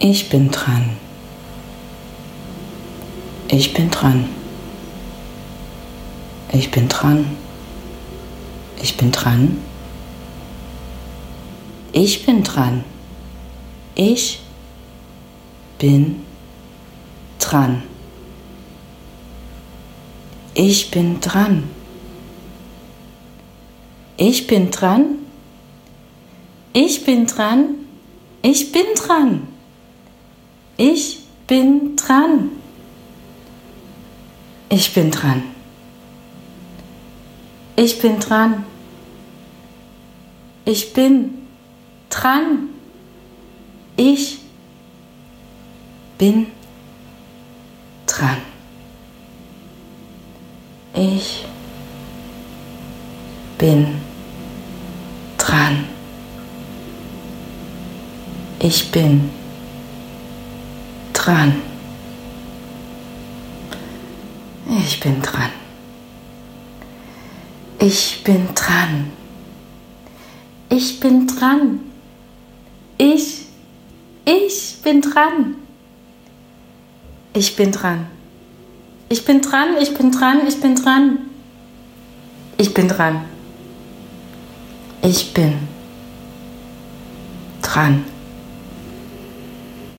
Ich bin dran. Ich bin dran. Ich bin dran. Ich bin dran. Ich bin dran. Ich bin dran. Ich bin dran. Ich bin dran. Ich bin dran. Ich bin dran. Ich bin dran. Ich bin dran. Ich bin dran. Ich bin dran. Ich bin dran. Ich bin dran. Ich bin dran. Ich bin dran. Ich bin dran. Ich bin dran. Ich, ich bin dran. Ich bin dran. Ich bin dran, ich bin dran, ich bin dran. Ich bin dran. Ich bin dran.